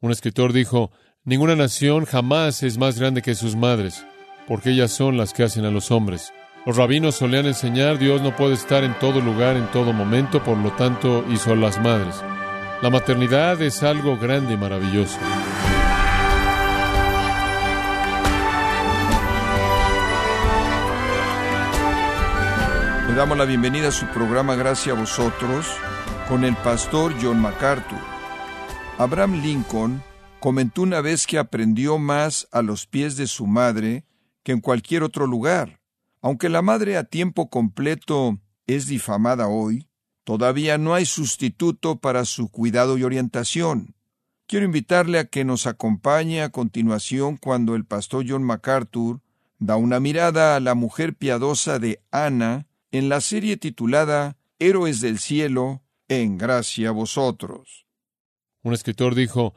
Un escritor dijo, Ninguna nación jamás es más grande que sus madres, porque ellas son las que hacen a los hombres. Los rabinos solían enseñar, Dios no puede estar en todo lugar, en todo momento, por lo tanto hizo a las madres. La maternidad es algo grande y maravilloso. Le damos la bienvenida a su programa Gracias a vosotros con el pastor John MacArthur. Abraham Lincoln comentó una vez que aprendió más a los pies de su madre que en cualquier otro lugar. Aunque la madre a tiempo completo es difamada hoy, todavía no hay sustituto para su cuidado y orientación. Quiero invitarle a que nos acompañe a continuación cuando el pastor John MacArthur da una mirada a la mujer piadosa de Ana en la serie titulada Héroes del Cielo, en gracia a vosotros. Un escritor dijo,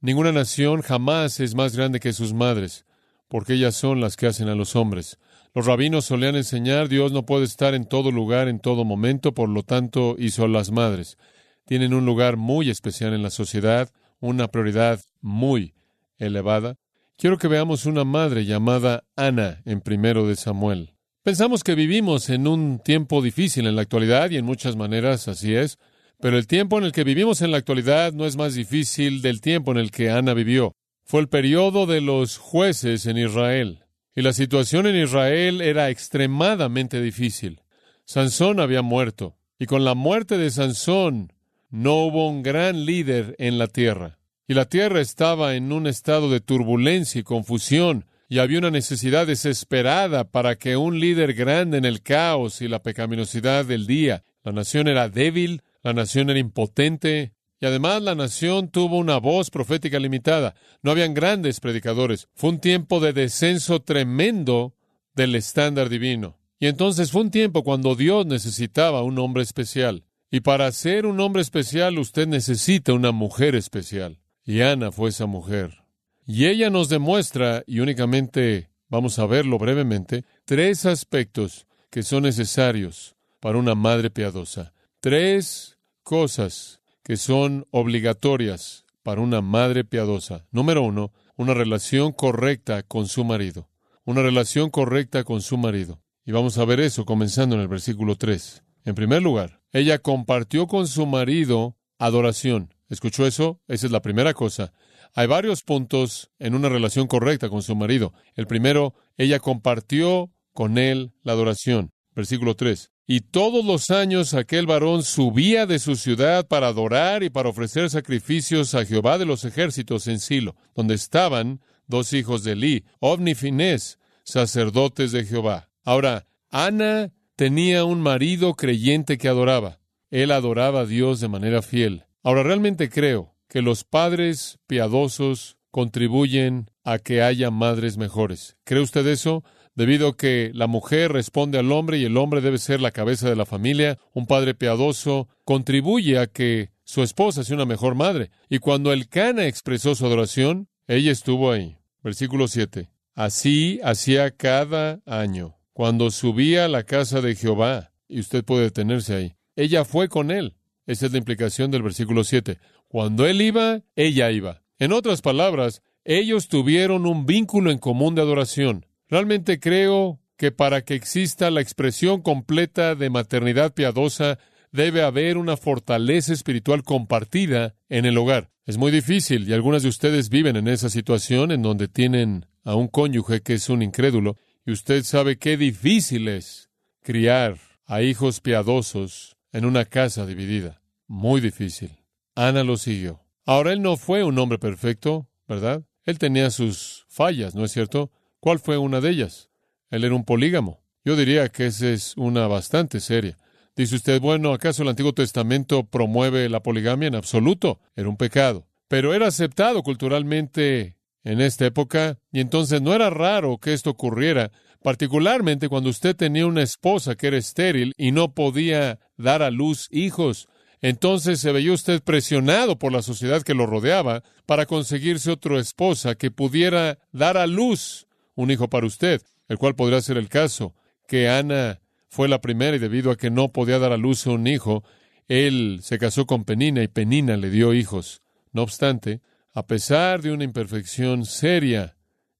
Ninguna nación jamás es más grande que sus madres, porque ellas son las que hacen a los hombres. Los rabinos solían enseñar, Dios no puede estar en todo lugar, en todo momento, por lo tanto hizo las madres. Tienen un lugar muy especial en la sociedad, una prioridad muy elevada. Quiero que veamos una madre llamada Ana en primero de Samuel. Pensamos que vivimos en un tiempo difícil en la actualidad y en muchas maneras así es, pero el tiempo en el que vivimos en la actualidad no es más difícil del tiempo en el que Ana vivió. Fue el periodo de los jueces en Israel, y la situación en Israel era extremadamente difícil. Sansón había muerto, y con la muerte de Sansón no hubo un gran líder en la tierra, y la tierra estaba en un estado de turbulencia y confusión, y había una necesidad desesperada para que un líder grande en el caos y la pecaminosidad del día. La nación era débil, la nación era impotente, y además la nación tuvo una voz profética limitada. No habían grandes predicadores. Fue un tiempo de descenso tremendo del estándar divino. Y entonces fue un tiempo cuando Dios necesitaba un hombre especial. Y para ser un hombre especial usted necesita una mujer especial. Y Ana fue esa mujer. Y ella nos demuestra, y únicamente vamos a verlo brevemente, tres aspectos que son necesarios para una madre piadosa. Tres cosas que son obligatorias para una madre piadosa. Número uno, una relación correcta con su marido. Una relación correcta con su marido. Y vamos a ver eso comenzando en el versículo 3. En primer lugar, ella compartió con su marido adoración. ¿Escuchó eso? Esa es la primera cosa. Hay varios puntos en una relación correcta con su marido. El primero, ella compartió con él la adoración. Versículo 3. Y todos los años aquel varón subía de su ciudad para adorar y para ofrecer sacrificios a Jehová de los ejércitos en Silo, donde estaban dos hijos de Eli, Ovni Finés, sacerdotes de Jehová. Ahora, Ana tenía un marido creyente que adoraba. Él adoraba a Dios de manera fiel. Ahora, realmente creo que los padres piadosos contribuyen a que haya madres mejores. ¿Cree usted eso? Debido a que la mujer responde al hombre y el hombre debe ser la cabeza de la familia, un padre piadoso contribuye a que su esposa sea una mejor madre. Y cuando el Cana expresó su adoración, ella estuvo ahí. Versículo 7. Así hacía cada año, cuando subía a la casa de Jehová, y usted puede detenerse ahí. Ella fue con él. Esa es la implicación del versículo 7. Cuando él iba, ella iba. En otras palabras, ellos tuvieron un vínculo en común de adoración. Realmente creo que para que exista la expresión completa de maternidad piadosa, debe haber una fortaleza espiritual compartida en el hogar. Es muy difícil y algunas de ustedes viven en esa situación en donde tienen a un cónyuge que es un incrédulo y usted sabe qué difícil es criar a hijos piadosos en una casa dividida. Muy difícil. Ana lo siguió. Ahora él no fue un hombre perfecto, ¿verdad? Él tenía sus fallas, ¿no es cierto? ¿Cuál fue una de ellas? Él era un polígamo. Yo diría que esa es una bastante seria. Dice usted, bueno, ¿acaso el Antiguo Testamento promueve la poligamia? En absoluto, era un pecado. Pero era aceptado culturalmente en esta época, y entonces no era raro que esto ocurriera, particularmente cuando usted tenía una esposa que era estéril y no podía dar a luz hijos. Entonces se veía usted presionado por la sociedad que lo rodeaba para conseguirse otra esposa que pudiera dar a luz un hijo para usted, el cual podría ser el caso, que Ana fue la primera y debido a que no podía dar a luz a un hijo, él se casó con Penina y Penina le dio hijos. No obstante, a pesar de una imperfección seria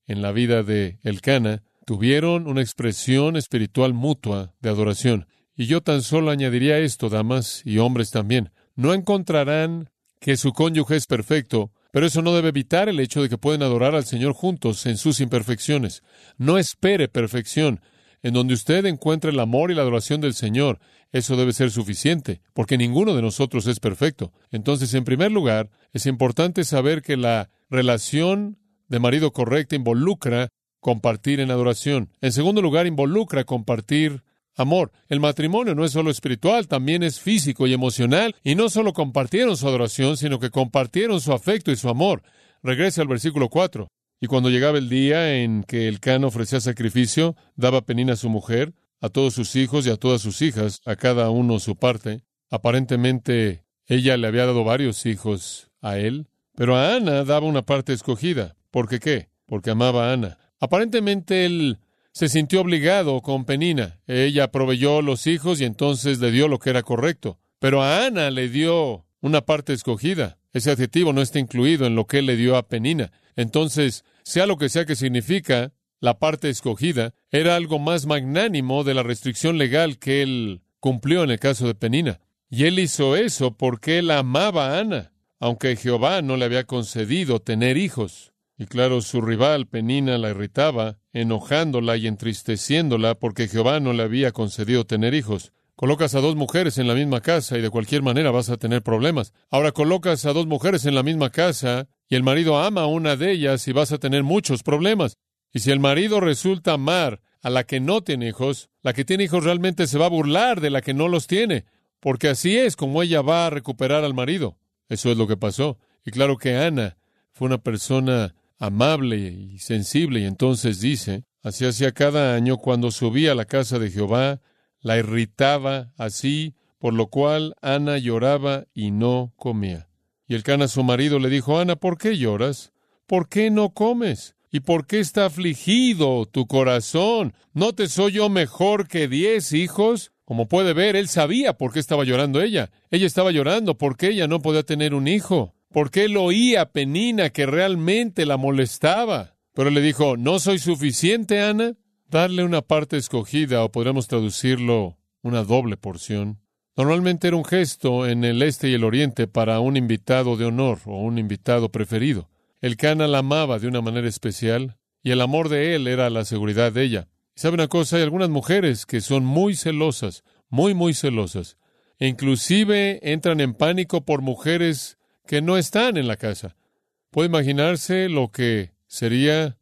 en la vida de Elcana, tuvieron una expresión espiritual mutua de adoración. Y yo tan solo añadiría esto, damas y hombres también. No encontrarán que su cónyuge es perfecto, pero eso no debe evitar el hecho de que pueden adorar al Señor juntos en sus imperfecciones. No espere perfección. En donde usted encuentre el amor y la adoración del Señor, eso debe ser suficiente, porque ninguno de nosotros es perfecto. Entonces, en primer lugar, es importante saber que la relación de marido correcta involucra compartir en adoración. En segundo lugar, involucra compartir amor. El matrimonio no es solo espiritual, también es físico y emocional. Y no solo compartieron su adoración, sino que compartieron su afecto y su amor. Regrese al versículo 4. Y cuando llegaba el día en que el can ofrecía sacrificio, daba penina a su mujer, a todos sus hijos y a todas sus hijas, a cada uno su parte. Aparentemente ella le había dado varios hijos a él, pero a Ana daba una parte escogida. ¿Por qué qué? Porque amaba a Ana. Aparentemente él se sintió obligado con Penina. Ella proveyó los hijos y entonces le dio lo que era correcto. Pero a Ana le dio una parte escogida. Ese adjetivo no está incluido en lo que él le dio a Penina. Entonces, sea lo que sea que significa, la parte escogida era algo más magnánimo de la restricción legal que él cumplió en el caso de Penina. Y él hizo eso porque él amaba a Ana, aunque Jehová no le había concedido tener hijos. Y claro, su rival Penina la irritaba, enojándola y entristeciéndola porque Jehová no le había concedido tener hijos. Colocas a dos mujeres en la misma casa y de cualquier manera vas a tener problemas. Ahora colocas a dos mujeres en la misma casa y el marido ama a una de ellas y vas a tener muchos problemas. Y si el marido resulta amar a la que no tiene hijos, la que tiene hijos realmente se va a burlar de la que no los tiene, porque así es como ella va a recuperar al marido. Eso es lo que pasó. Y claro que Ana fue una persona amable y sensible, y entonces dice, así hacía cada año cuando subía a la casa de Jehová, la irritaba así, por lo cual Ana lloraba y no comía. Y el cana su marido le dijo, Ana, ¿por qué lloras? ¿Por qué no comes? ¿Y por qué está afligido tu corazón? ¿No te soy yo mejor que diez hijos? Como puede ver, él sabía por qué estaba llorando ella. Ella estaba llorando porque ella no podía tener un hijo porque él oía Penina que realmente la molestaba. Pero le dijo, ¿no soy suficiente, Ana? Darle una parte escogida, o podríamos traducirlo una doble porción. Normalmente era un gesto en el este y el oriente para un invitado de honor o un invitado preferido. El Cana la amaba de una manera especial y el amor de él era la seguridad de ella. ¿Sabe una cosa? Hay algunas mujeres que son muy celosas, muy, muy celosas. E inclusive entran en pánico por mujeres que no están en la casa. ¿Puede imaginarse lo que sería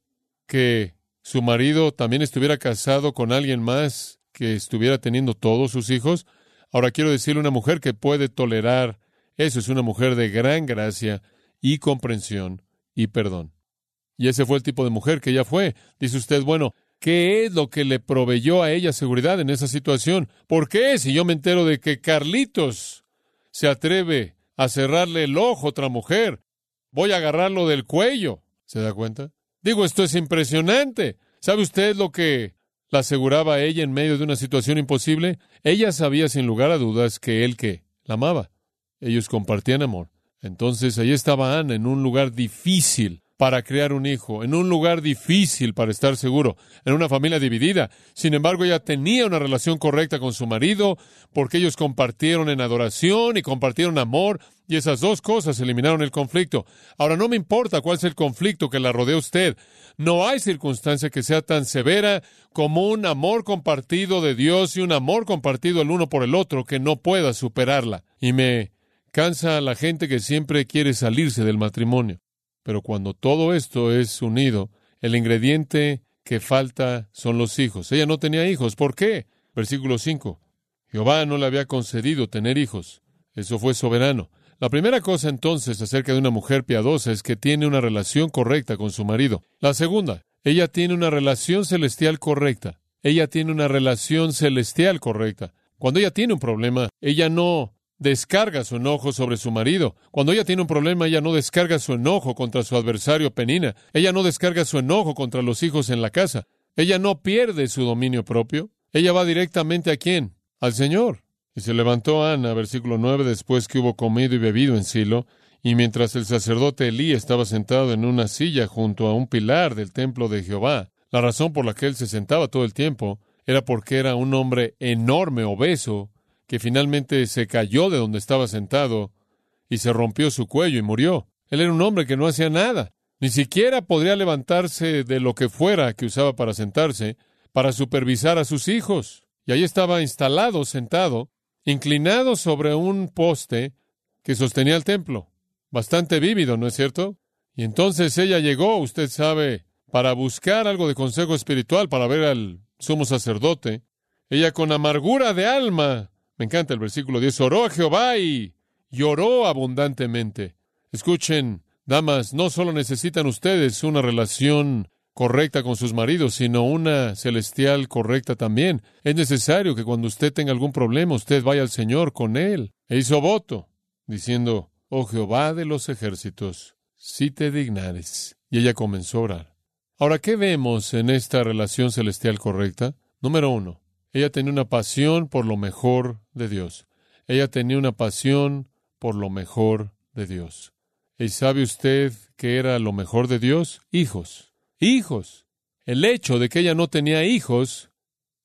que su marido también estuviera casado con alguien más que estuviera teniendo todos sus hijos? Ahora quiero decirle una mujer que puede tolerar eso es una mujer de gran gracia y comprensión y perdón. Y ese fue el tipo de mujer que ella fue. Dice usted, bueno, ¿qué es lo que le proveyó a ella seguridad en esa situación? ¿Por qué si yo me entero de que Carlitos se atreve a cerrarle el ojo a otra mujer. Voy a agarrarlo del cuello. ¿Se da cuenta? Digo, esto es impresionante. ¿Sabe usted lo que la aseguraba ella en medio de una situación imposible? Ella sabía sin lugar a dudas que él que la amaba. Ellos compartían amor. Entonces ahí estaba Ana en un lugar difícil, para crear un hijo, en un lugar difícil para estar seguro, en una familia dividida. Sin embargo, ella tenía una relación correcta con su marido, porque ellos compartieron en adoración y compartieron amor, y esas dos cosas eliminaron el conflicto. Ahora, no me importa cuál es el conflicto que la rodea usted. No hay circunstancia que sea tan severa como un amor compartido de Dios y un amor compartido el uno por el otro que no pueda superarla. Y me cansa a la gente que siempre quiere salirse del matrimonio. Pero cuando todo esto es unido, el ingrediente que falta son los hijos. Ella no tenía hijos. ¿Por qué? Versículo 5. Jehová no le había concedido tener hijos. Eso fue soberano. La primera cosa entonces acerca de una mujer piadosa es que tiene una relación correcta con su marido. La segunda, ella tiene una relación celestial correcta. Ella tiene una relación celestial correcta. Cuando ella tiene un problema, ella no descarga su enojo sobre su marido. Cuando ella tiene un problema, ella no descarga su enojo contra su adversario Penina. Ella no descarga su enojo contra los hijos en la casa. Ella no pierde su dominio propio. Ella va directamente a quién? Al Señor. Y se levantó Ana, versículo 9, después que hubo comido y bebido en Silo, Y mientras el sacerdote Elí estaba sentado en una silla junto a un pilar del templo de Jehová, la razón por la que él se sentaba todo el tiempo era porque era un hombre enorme, obeso, que finalmente se cayó de donde estaba sentado y se rompió su cuello y murió. Él era un hombre que no hacía nada. Ni siquiera podría levantarse de lo que fuera que usaba para sentarse, para supervisar a sus hijos. Y ahí estaba instalado, sentado, inclinado sobre un poste que sostenía el templo. Bastante vívido, ¿no es cierto? Y entonces ella llegó, usted sabe, para buscar algo de consejo espiritual, para ver al sumo sacerdote. Ella con amargura de alma, me encanta el versículo 10, oró a Jehová y lloró abundantemente. Escuchen, damas, no solo necesitan ustedes una relación correcta con sus maridos, sino una celestial correcta también. Es necesario que cuando usted tenga algún problema, usted vaya al Señor con él. E hizo voto, diciendo, Oh Jehová de los ejércitos, si te dignares. Y ella comenzó a orar. Ahora, ¿qué vemos en esta relación celestial correcta? Número uno, ella tenía una pasión por lo mejor de Dios. Ella tenía una pasión por lo mejor de Dios. ¿Y sabe usted qué era lo mejor de Dios? Hijos. Hijos. El hecho de que ella no tenía hijos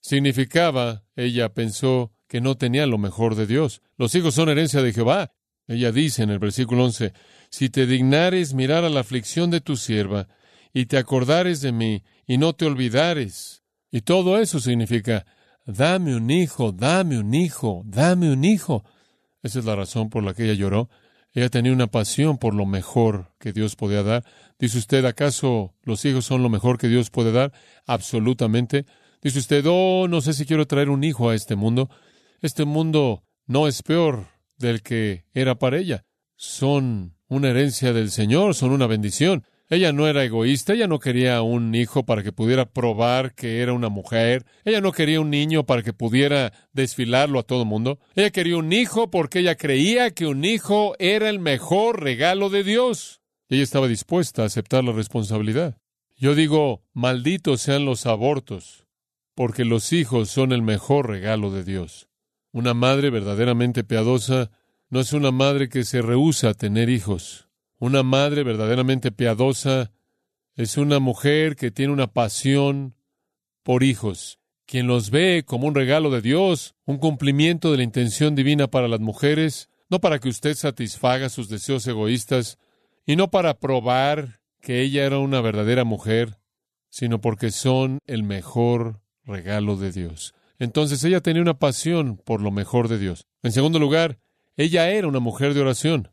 significaba, ella pensó, que no tenía lo mejor de Dios. Los hijos son herencia de Jehová. Ella dice en el versículo 11, si te dignares mirar a la aflicción de tu sierva, y te acordares de mí, y no te olvidares. Y todo eso significa, dame un hijo, dame un hijo, dame un hijo. Esa es la razón por la que ella lloró. Ella tenía una pasión por lo mejor que Dios podía dar. Dice usted, ¿acaso los hijos son lo mejor que Dios puede dar? Absolutamente. Dice usted, oh, no sé si quiero traer un hijo a este mundo. Este mundo no es peor del que era para ella. Son una herencia del Señor, son una bendición. Ella no era egoísta, ella no quería un hijo para que pudiera probar que era una mujer, ella no quería un niño para que pudiera desfilarlo a todo mundo, ella quería un hijo porque ella creía que un hijo era el mejor regalo de Dios. ella estaba dispuesta a aceptar la responsabilidad. Yo digo, malditos sean los abortos, porque los hijos son el mejor regalo de Dios. Una madre verdaderamente piadosa no es una madre que se rehúsa a tener hijos. Una madre verdaderamente piadosa es una mujer que tiene una pasión por hijos, quien los ve como un regalo de Dios, un cumplimiento de la intención divina para las mujeres, no para que usted satisfaga sus deseos egoístas, y no para probar que ella era una verdadera mujer, sino porque son el mejor regalo de Dios. Entonces ella tenía una pasión por lo mejor de Dios. En segundo lugar, ella era una mujer de oración.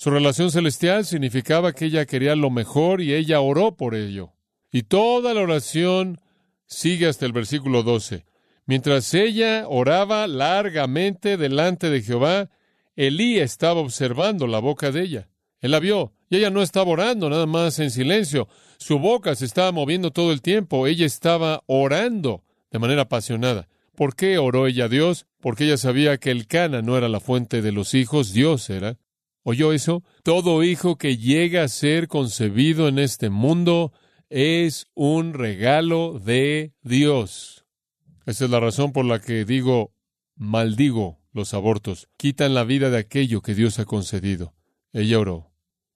Su relación celestial significaba que ella quería lo mejor y ella oró por ello. Y toda la oración sigue hasta el versículo 12. Mientras ella oraba largamente delante de Jehová, Elí estaba observando la boca de ella. Él la vio, y ella no estaba orando nada más en silencio. Su boca se estaba moviendo todo el tiempo. Ella estaba orando de manera apasionada. ¿Por qué oró ella a Dios? Porque ella sabía que el Cana no era la fuente de los hijos, Dios era. ¿Oyó eso? Todo hijo que llega a ser concebido en este mundo es un regalo de Dios. Esa es la razón por la que digo, maldigo los abortos. Quitan la vida de aquello que Dios ha concedido. Ella oró.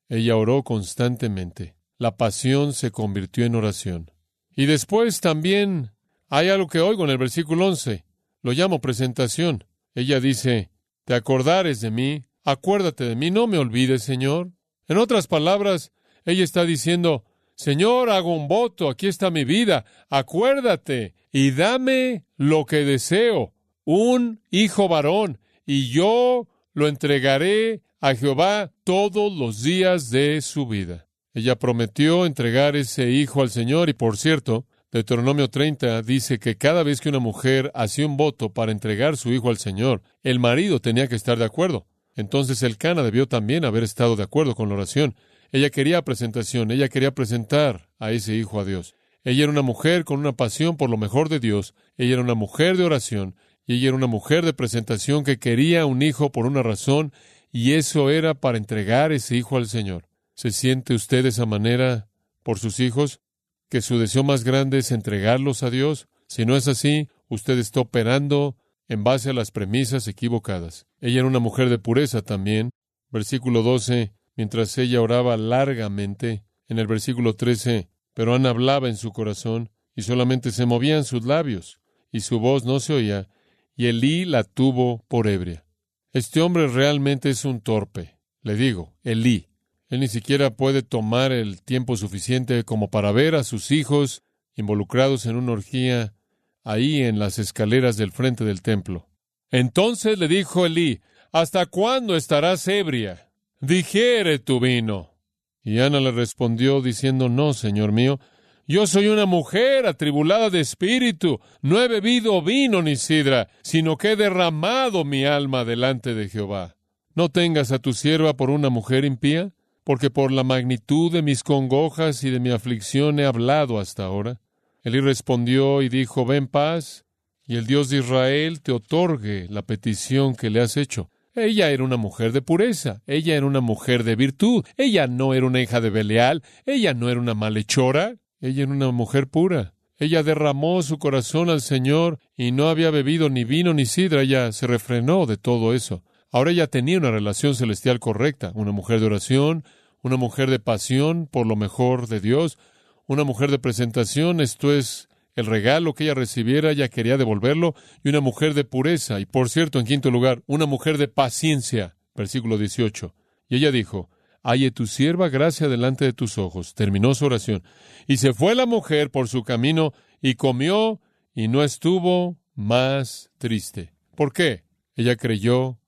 Ella oró constantemente. La pasión se convirtió en oración. Y después también hay algo que oigo en el versículo 11. Lo llamo presentación. Ella dice, te acordares de mí acuérdate de mí, no me olvides, Señor. En otras palabras, ella está diciendo, Señor, hago un voto, aquí está mi vida, acuérdate y dame lo que deseo, un hijo varón, y yo lo entregaré a Jehová todos los días de su vida. Ella prometió entregar ese hijo al Señor y por cierto, Deuteronomio 30 dice que cada vez que una mujer hacía un voto para entregar su hijo al Señor, el marido tenía que estar de acuerdo. Entonces el Cana debió también haber estado de acuerdo con la oración. Ella quería presentación, ella quería presentar a ese hijo a Dios. Ella era una mujer con una pasión por lo mejor de Dios, ella era una mujer de oración, y ella era una mujer de presentación que quería un hijo por una razón, y eso era para entregar ese hijo al Señor. ¿Se siente usted de esa manera por sus hijos? ¿Que su deseo más grande es entregarlos a Dios? Si no es así, usted está operando en base a las premisas equivocadas. Ella era una mujer de pureza también. Versículo 12. mientras ella oraba largamente. En el versículo 13, pero Ana hablaba en su corazón y solamente se movían sus labios y su voz no se oía y Elí la tuvo por ebria. Este hombre realmente es un torpe. Le digo, Elí. Él ni siquiera puede tomar el tiempo suficiente como para ver a sus hijos involucrados en una orgía ahí en las escaleras del frente del templo. Entonces le dijo Elí, ¿Hasta cuándo estarás ebria? Digiere tu vino. Y Ana le respondió diciendo, No, señor mío, yo soy una mujer atribulada de espíritu, no he bebido vino ni sidra, sino que he derramado mi alma delante de Jehová. No tengas a tu sierva por una mujer impía, porque por la magnitud de mis congojas y de mi aflicción he hablado hasta ahora. Elí respondió y dijo, Ven paz, y el Dios de Israel te otorgue la petición que le has hecho. Ella era una mujer de pureza, ella era una mujer de virtud, ella no era una hija de Belial, ella no era una malhechora, ella era una mujer pura. Ella derramó su corazón al Señor y no había bebido ni vino ni sidra, ella se refrenó de todo eso. Ahora ella tenía una relación celestial correcta, una mujer de oración, una mujer de pasión por lo mejor de Dios, una mujer de presentación, esto es el regalo que ella recibiera, ella quería devolverlo, y una mujer de pureza, y por cierto, en quinto lugar, una mujer de paciencia, versículo 18. Y ella dijo, Halle tu sierva gracia delante de tus ojos. Terminó su oración. Y se fue la mujer por su camino y comió y no estuvo más triste. ¿Por qué? Ella creyó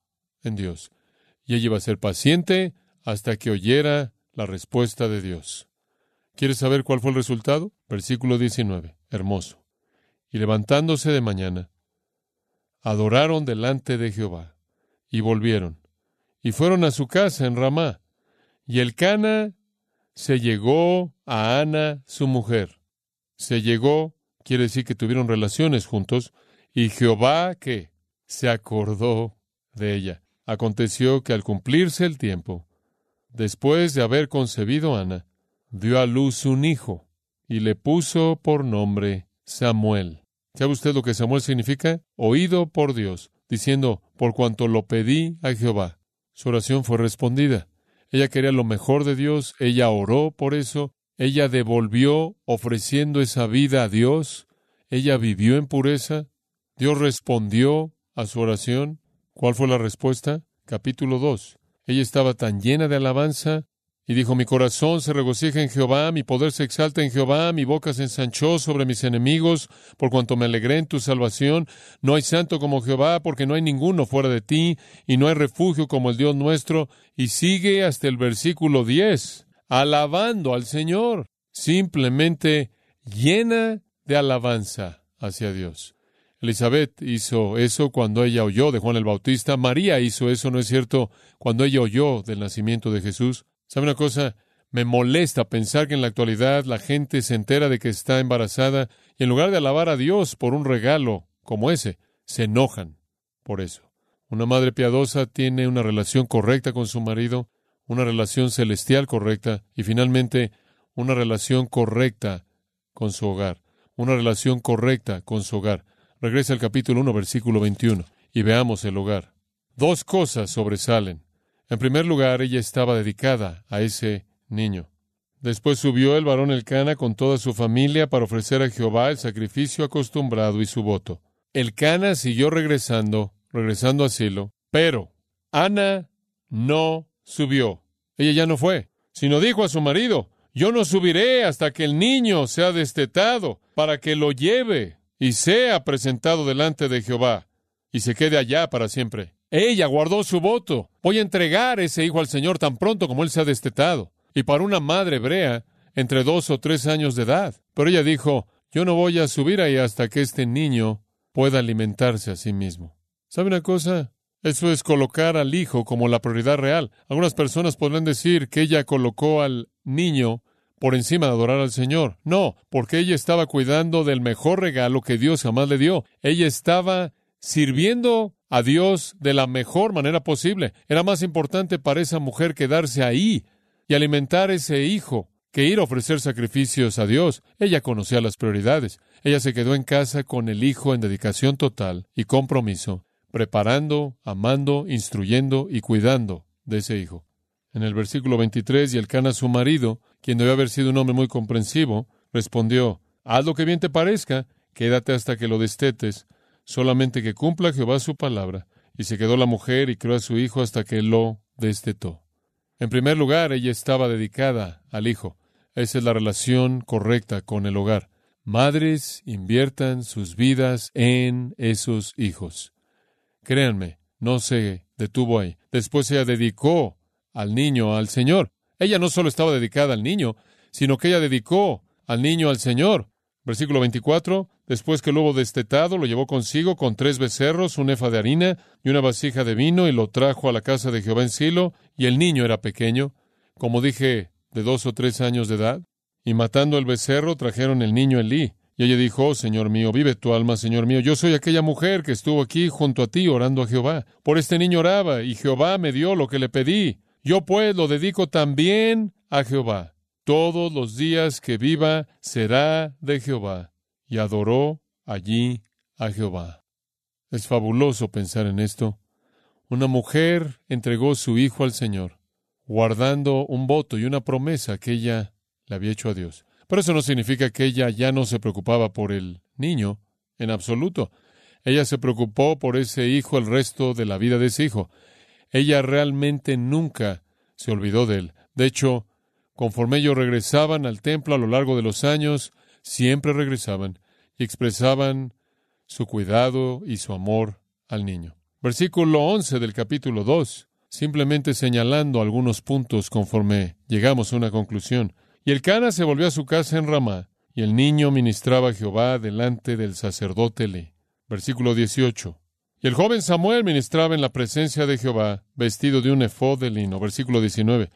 en Dios. Y ella iba a ser paciente hasta que oyera la respuesta de Dios. ¿Quieres saber cuál fue el resultado? Versículo 19. Hermoso. Y levantándose de mañana, adoraron delante de Jehová y volvieron y fueron a su casa en Ramá. Y el Cana se llegó a Ana, su mujer. Se llegó, quiere decir que tuvieron relaciones juntos, y Jehová que se acordó de ella. Aconteció que al cumplirse el tiempo, después de haber concebido Ana, dio a luz un hijo y le puso por nombre Samuel. ¿Sabe usted lo que Samuel significa? Oído por Dios, diciendo, por cuanto lo pedí a Jehová. Su oración fue respondida. Ella quería lo mejor de Dios, ella oró por eso, ella devolvió ofreciendo esa vida a Dios, ella vivió en pureza, Dios respondió a su oración. ¿Cuál fue la respuesta? Capítulo 2. Ella estaba tan llena de alabanza y dijo, mi corazón se regocija en Jehová, mi poder se exalta en Jehová, mi boca se ensanchó sobre mis enemigos, por cuanto me alegré en tu salvación. No hay santo como Jehová, porque no hay ninguno fuera de ti, y no hay refugio como el Dios nuestro. Y sigue hasta el versículo 10, alabando al Señor, simplemente llena de alabanza hacia Dios. Elizabeth hizo eso cuando ella oyó de Juan el Bautista. María hizo eso, ¿no es cierto?, cuando ella oyó del nacimiento de Jesús. ¿Sabe una cosa? Me molesta pensar que en la actualidad la gente se entera de que está embarazada y en lugar de alabar a Dios por un regalo como ese, se enojan por eso. Una madre piadosa tiene una relación correcta con su marido, una relación celestial correcta y finalmente una relación correcta con su hogar, una relación correcta con su hogar. Regresa al capítulo 1, versículo 21 y veamos el hogar. Dos cosas sobresalen. En primer lugar, ella estaba dedicada a ese niño. Después subió el varón Elcana con toda su familia para ofrecer a Jehová el sacrificio acostumbrado y su voto. Elcana siguió regresando, regresando a Silo, pero Ana no subió. Ella ya no fue, sino dijo a su marido, yo no subiré hasta que el niño sea destetado, para que lo lleve y sea presentado delante de Jehová, y se quede allá para siempre. Ella guardó su voto. Voy a entregar ese hijo al Señor tan pronto como él sea destetado. Y para una madre hebrea, entre dos o tres años de edad. Pero ella dijo, yo no voy a subir ahí hasta que este niño pueda alimentarse a sí mismo. ¿Sabe una cosa? Eso es colocar al hijo como la prioridad real. Algunas personas podrán decir que ella colocó al niño por encima de adorar al Señor. No, porque ella estaba cuidando del mejor regalo que Dios jamás le dio. Ella estaba sirviendo a Dios de la mejor manera posible. Era más importante para esa mujer quedarse ahí y alimentar ese hijo que ir a ofrecer sacrificios a Dios. Ella conocía las prioridades. Ella se quedó en casa con el hijo en dedicación total y compromiso, preparando, amando, instruyendo y cuidando de ese hijo. En el versículo 23, y el su marido, quien debe haber sido un hombre muy comprensivo, respondió, haz lo que bien te parezca, quédate hasta que lo destetes, solamente que cumpla Jehová su palabra. Y se quedó la mujer y crió a su hijo hasta que lo destetó. En primer lugar, ella estaba dedicada al hijo. Esa es la relación correcta con el hogar. Madres inviertan sus vidas en esos hijos. Créanme, no se detuvo ahí. Después ella dedicó al niño al Señor. Ella no solo estaba dedicada al niño, sino que ella dedicó al niño al Señor. Versículo 24. Después que lo hubo destetado, lo llevó consigo con tres becerros, un efa de harina y una vasija de vino, y lo trajo a la casa de Jehová en Silo, y el niño era pequeño, como dije, de dos o tres años de edad. Y matando el becerro, trajeron el niño Elí. Y ella dijo, oh, Señor mío, vive tu alma, Señor mío. Yo soy aquella mujer que estuvo aquí junto a ti orando a Jehová. Por este niño oraba, y Jehová me dio lo que le pedí. Yo pues lo dedico también a Jehová todos los días que viva será de Jehová. Y adoró allí a Jehová. Es fabuloso pensar en esto. Una mujer entregó su hijo al Señor, guardando un voto y una promesa que ella le había hecho a Dios. Pero eso no significa que ella ya no se preocupaba por el niño, en absoluto. Ella se preocupó por ese hijo el resto de la vida de ese hijo. Ella realmente nunca se olvidó de él. De hecho, Conforme ellos regresaban al templo a lo largo de los años, siempre regresaban y expresaban su cuidado y su amor al niño. Versículo 11 del capítulo 2, simplemente señalando algunos puntos conforme llegamos a una conclusión. Y el Cana se volvió a su casa en Ramá, y el niño ministraba a Jehová delante del sacerdote Le. Versículo 18. Y el joven Samuel ministraba en la presencia de Jehová, vestido de un efod de lino. Versículo 19.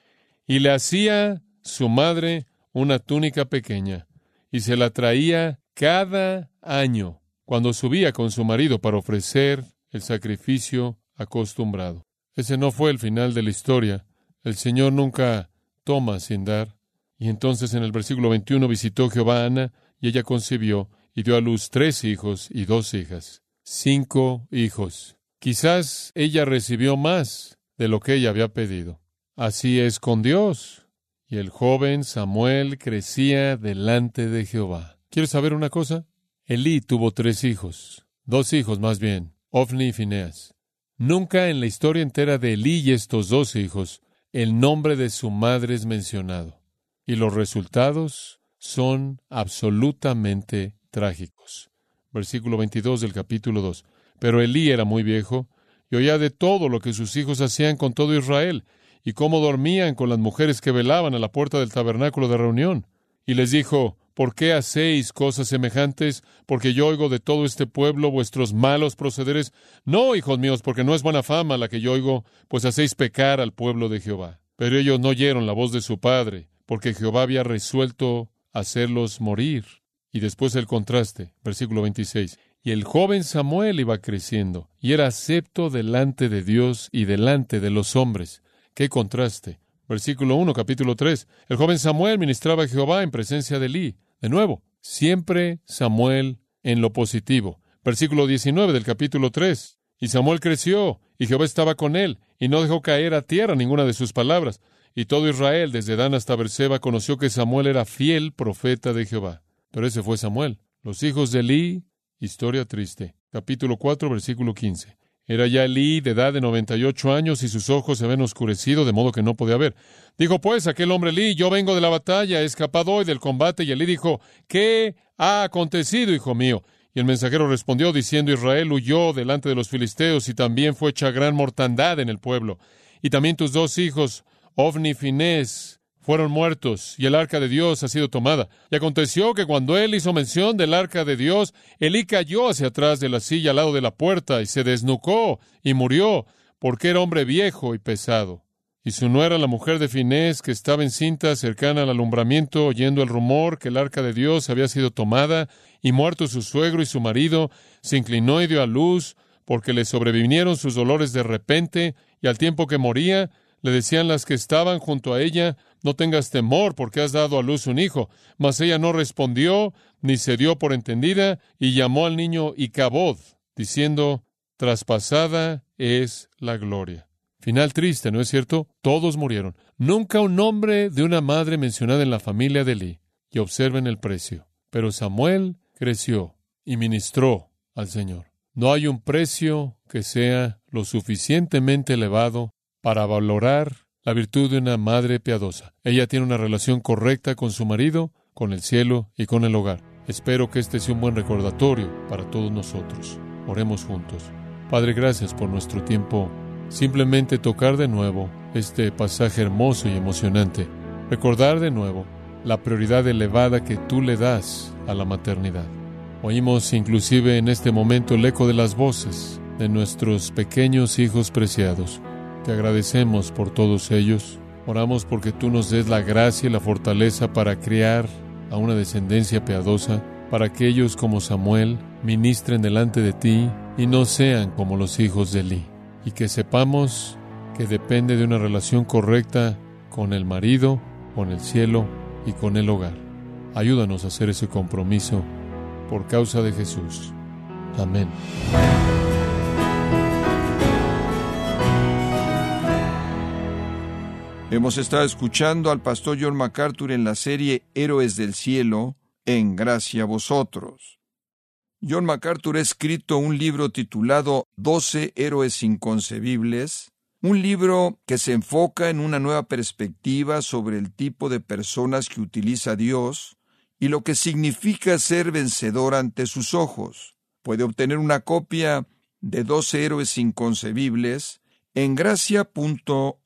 Y le hacía su madre una túnica pequeña y se la traía cada año cuando subía con su marido para ofrecer el sacrificio acostumbrado. Ese no fue el final de la historia. El Señor nunca toma sin dar. Y entonces en el versículo 21 visitó Jehová a Ana y ella concibió y dio a luz tres hijos y dos hijas. Cinco hijos. Quizás ella recibió más de lo que ella había pedido. Así es con Dios. Y el joven Samuel crecía delante de Jehová. ¿Quieres saber una cosa? Elí tuvo tres hijos, dos hijos más bien, Ofni y Fineas. Nunca en la historia entera de Elí y estos dos hijos el nombre de su madre es mencionado. Y los resultados son absolutamente trágicos. Versículo 22 del capítulo 2. Pero Elí era muy viejo y oía de todo lo que sus hijos hacían con todo Israel y cómo dormían con las mujeres que velaban a la puerta del tabernáculo de reunión. Y les dijo, ¿por qué hacéis cosas semejantes? Porque yo oigo de todo este pueblo vuestros malos procederes. No, hijos míos, porque no es buena fama la que yo oigo, pues hacéis pecar al pueblo de Jehová. Pero ellos no oyeron la voz de su padre, porque Jehová había resuelto hacerlos morir. Y después el contraste, versículo 26. Y el joven Samuel iba creciendo, y era acepto delante de Dios y delante de los hombres. Qué contraste. Versículo 1, capítulo 3. El joven Samuel ministraba a Jehová en presencia de Elí. De nuevo, siempre Samuel en lo positivo. Versículo 19 del capítulo 3. Y Samuel creció, y Jehová estaba con él, y no dejó caer a tierra ninguna de sus palabras. Y todo Israel, desde Dan hasta Berseba, conoció que Samuel era fiel profeta de Jehová. Pero ese fue Samuel. Los hijos de Elí, historia triste. Capítulo 4, versículo 15. Era ya Elí de edad de noventa y ocho años y sus ojos se habían oscurecido de modo que no podía ver. Dijo pues aquel hombre Elí, yo vengo de la batalla, he escapado hoy del combate. Y Elí dijo, ¿qué ha acontecido, hijo mío? Y el mensajero respondió diciendo, Israel huyó delante de los filisteos y también fue hecha gran mortandad en el pueblo. Y también tus dos hijos, Ofni y Finés, fueron muertos y el arca de Dios ha sido tomada. Y aconteció que cuando él hizo mención del arca de Dios, Elí cayó hacia atrás de la silla al lado de la puerta y se desnucó y murió, porque era hombre viejo y pesado. Y su nuera, la mujer de Finés, que estaba encinta cercana al alumbramiento, oyendo el rumor que el arca de Dios había sido tomada, y muerto su suegro y su marido, se inclinó y dio a luz, porque le sobrevinieron sus dolores de repente, y al tiempo que moría, le decían las que estaban junto a ella, no tengas temor porque has dado a luz un hijo. Mas ella no respondió, ni se dio por entendida, y llamó al niño Icabod, diciendo, traspasada es la gloria. Final triste, ¿no es cierto? Todos murieron. Nunca un nombre de una madre mencionada en la familia de Eli. Y observen el precio. Pero Samuel creció y ministró al Señor. No hay un precio que sea lo suficientemente elevado para valorar la virtud de una madre piadosa. Ella tiene una relación correcta con su marido, con el cielo y con el hogar. Espero que este sea un buen recordatorio para todos nosotros. Oremos juntos. Padre, gracias por nuestro tiempo. Simplemente tocar de nuevo este pasaje hermoso y emocionante. Recordar de nuevo la prioridad elevada que tú le das a la maternidad. Oímos inclusive en este momento el eco de las voces de nuestros pequeños hijos preciados. Te agradecemos por todos ellos. Oramos porque tú nos des la gracia y la fortaleza para criar a una descendencia piadosa, para que ellos como Samuel ministren delante de ti y no sean como los hijos de Eli. Y que sepamos que depende de una relación correcta con el marido, con el cielo y con el hogar. Ayúdanos a hacer ese compromiso por causa de Jesús. Amén. Hemos estado escuchando al pastor John MacArthur en la serie Héroes del Cielo, en gracia a vosotros. John MacArthur ha escrito un libro titulado Doce Héroes Inconcebibles, un libro que se enfoca en una nueva perspectiva sobre el tipo de personas que utiliza Dios y lo que significa ser vencedor ante sus ojos. Puede obtener una copia de Doce Héroes Inconcebibles en gracia.org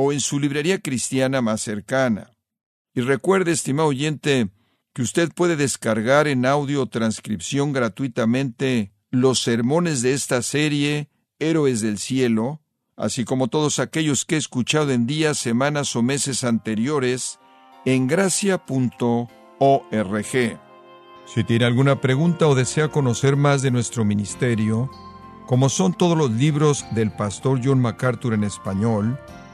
o en su librería cristiana más cercana. Y recuerde, estimado oyente, que usted puede descargar en audio transcripción gratuitamente los sermones de esta serie Héroes del Cielo, así como todos aquellos que he escuchado en días, semanas o meses anteriores en gracia.org. Si tiene alguna pregunta o desea conocer más de nuestro ministerio, como son todos los libros del pastor John MacArthur en español,